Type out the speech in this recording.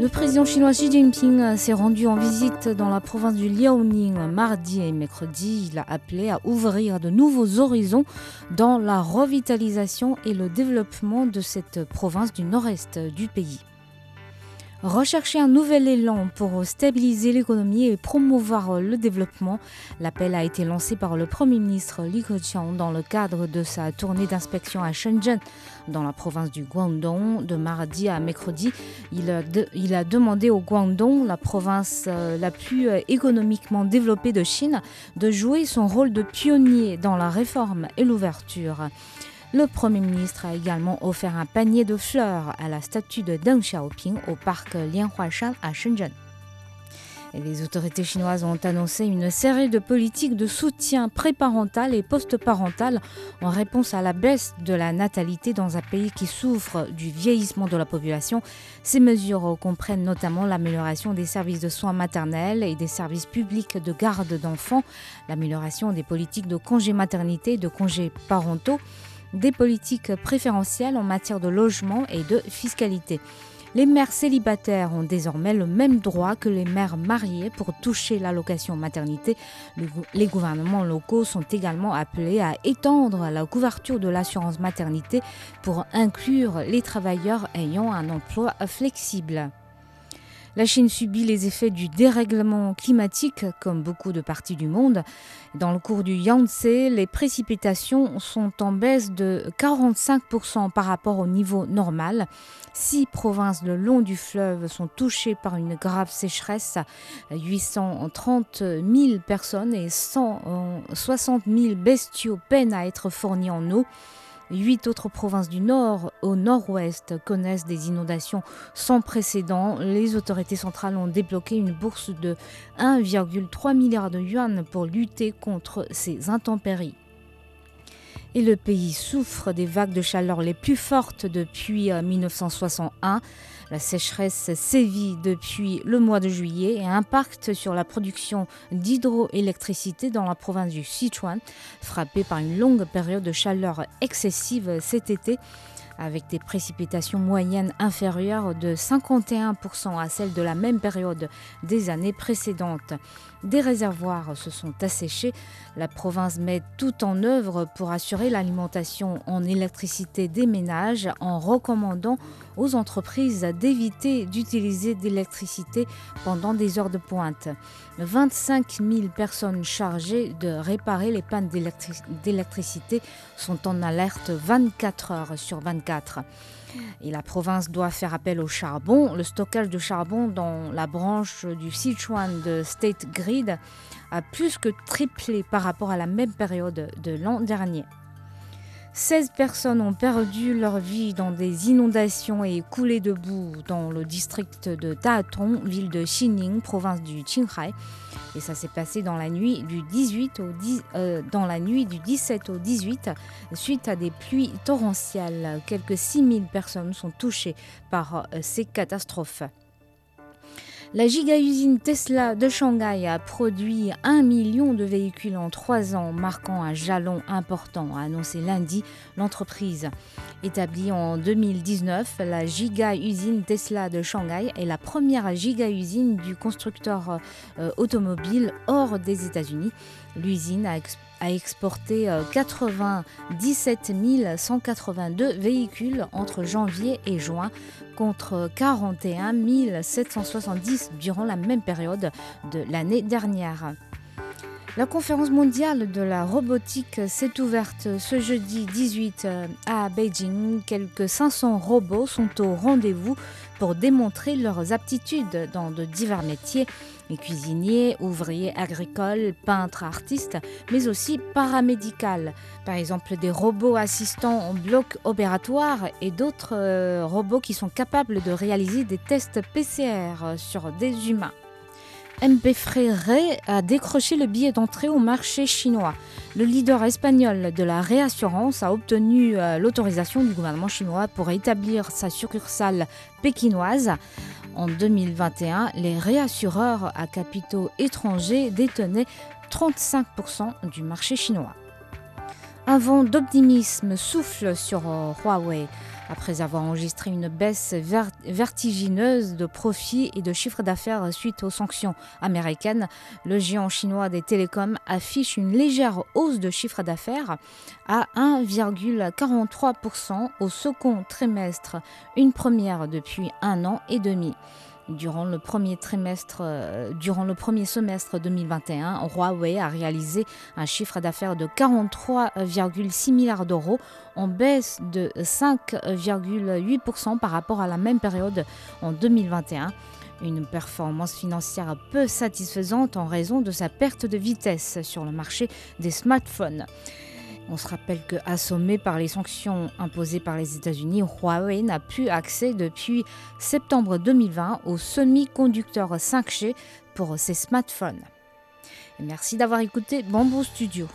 Le président chinois Xi Jinping s'est rendu en visite dans la province du Liaoning mardi et mercredi. Il a appelé à ouvrir de nouveaux horizons dans la revitalisation et le développement de cette province du nord-est du pays. Rechercher un nouvel élan pour stabiliser l'économie et promouvoir le développement, l'appel a été lancé par le Premier ministre Li Keqiang dans le cadre de sa tournée d'inspection à Shenzhen, dans la province du Guangdong, de mardi à mercredi. Il a, il a demandé au Guangdong, la province euh, la plus euh, économiquement développée de Chine, de jouer son rôle de pionnier dans la réforme et l'ouverture. Le Premier ministre a également offert un panier de fleurs à la statue de Deng Xiaoping au parc Lianhuashan à Shenzhen. Les autorités chinoises ont annoncé une série de politiques de soutien préparental et post-parental en réponse à la baisse de la natalité dans un pays qui souffre du vieillissement de la population. Ces mesures comprennent notamment l'amélioration des services de soins maternels et des services publics de garde d'enfants, l'amélioration des politiques de congés maternité et de congés parentaux, des politiques préférentielles en matière de logement et de fiscalité. Les mères célibataires ont désormais le même droit que les mères mariées pour toucher l'allocation maternité. Les gouvernements locaux sont également appelés à étendre la couverture de l'assurance maternité pour inclure les travailleurs ayant un emploi flexible. La Chine subit les effets du dérèglement climatique, comme beaucoup de parties du monde. Dans le cours du Yangtze, les précipitations sont en baisse de 45% par rapport au niveau normal. Six provinces le long du fleuve sont touchées par une grave sécheresse. 830 000 personnes et 160 000 bestiaux peinent à être fournis en eau. Huit autres provinces du nord au nord-ouest connaissent des inondations sans précédent. Les autorités centrales ont débloqué une bourse de 1,3 milliard de yuan pour lutter contre ces intempéries. Et le pays souffre des vagues de chaleur les plus fortes depuis euh, 1961. La sécheresse sévit depuis le mois de juillet et impacte sur la production d'hydroélectricité dans la province du Sichuan, frappée par une longue période de chaleur excessive cet été, avec des précipitations moyennes inférieures de 51% à celles de la même période des années précédentes. Des réservoirs se sont asséchés. La province met tout en œuvre pour assurer l'alimentation en électricité des ménages en recommandant aux entreprises d'éviter d'utiliser d'électricité pendant des heures de pointe. 25 000 personnes chargées de réparer les pannes d'électri- d'électricité sont en alerte 24 heures sur 24. Et la province doit faire appel au charbon. Le stockage de charbon dans la branche du Sichuan de State Grid a plus que triplé par rapport à la même période de l'an dernier. 16 personnes ont perdu leur vie dans des inondations et coulées de boue dans le district de Datong, ville de Xining, province du Qinghai. Et ça s'est passé dans la nuit du 18 au 10 euh, dans la nuit du 17 au 18 suite à des pluies torrentielles. Quelques 6000 personnes sont touchées par euh, ces catastrophes. La giga-usine Tesla de Shanghai a produit un million de véhicules en trois ans, marquant un jalon important, a annoncé lundi l'entreprise. Établie en 2019, la giga-usine Tesla de Shanghai est la première giga-usine du constructeur euh, automobile hors des États-Unis. L'usine a, a exporté euh, 97 182 véhicules entre janvier et juin contre 41 770 durant la même période de l'année dernière. La conférence mondiale de la robotique s'est ouverte ce jeudi 18 à Beijing. Quelques 500 robots sont au rendez-vous pour démontrer leurs aptitudes dans de divers métiers, cuisiniers, ouvriers agricoles, peintres, artistes, mais aussi paramédicales. Par exemple, des robots assistants en bloc opératoire et d'autres euh, robots qui sont capables de réaliser des tests PCR sur des humains. MP a décroché le billet d'entrée au marché chinois. Le leader espagnol de la réassurance a obtenu euh, l'autorisation du gouvernement chinois pour établir sa succursale pékinoise. En 2021, les réassureurs à capitaux étrangers détenaient 35% du marché chinois. Un vent d'optimisme souffle sur euh, Huawei. Après avoir enregistré une baisse vertigineuse de profits et de chiffre d'affaires suite aux sanctions américaines, le géant chinois des télécoms affiche une légère hausse de chiffre d'affaires à 1,43% au second trimestre, une première depuis un an et demi. Durant le premier trimestre, euh, semestre 2021, Huawei a réalisé un chiffre d'affaires de 43,6 milliards d'euros, en baisse de 5,8% par rapport à la même période en 2021. Une performance financière peu satisfaisante en raison de sa perte de vitesse sur le marché des smartphones. On se rappelle que, assommé par les sanctions imposées par les États-Unis, Huawei n'a plus accès depuis septembre 2020 aux semi-conducteurs 5G pour ses smartphones. merci d'avoir écouté Bamboo Studio.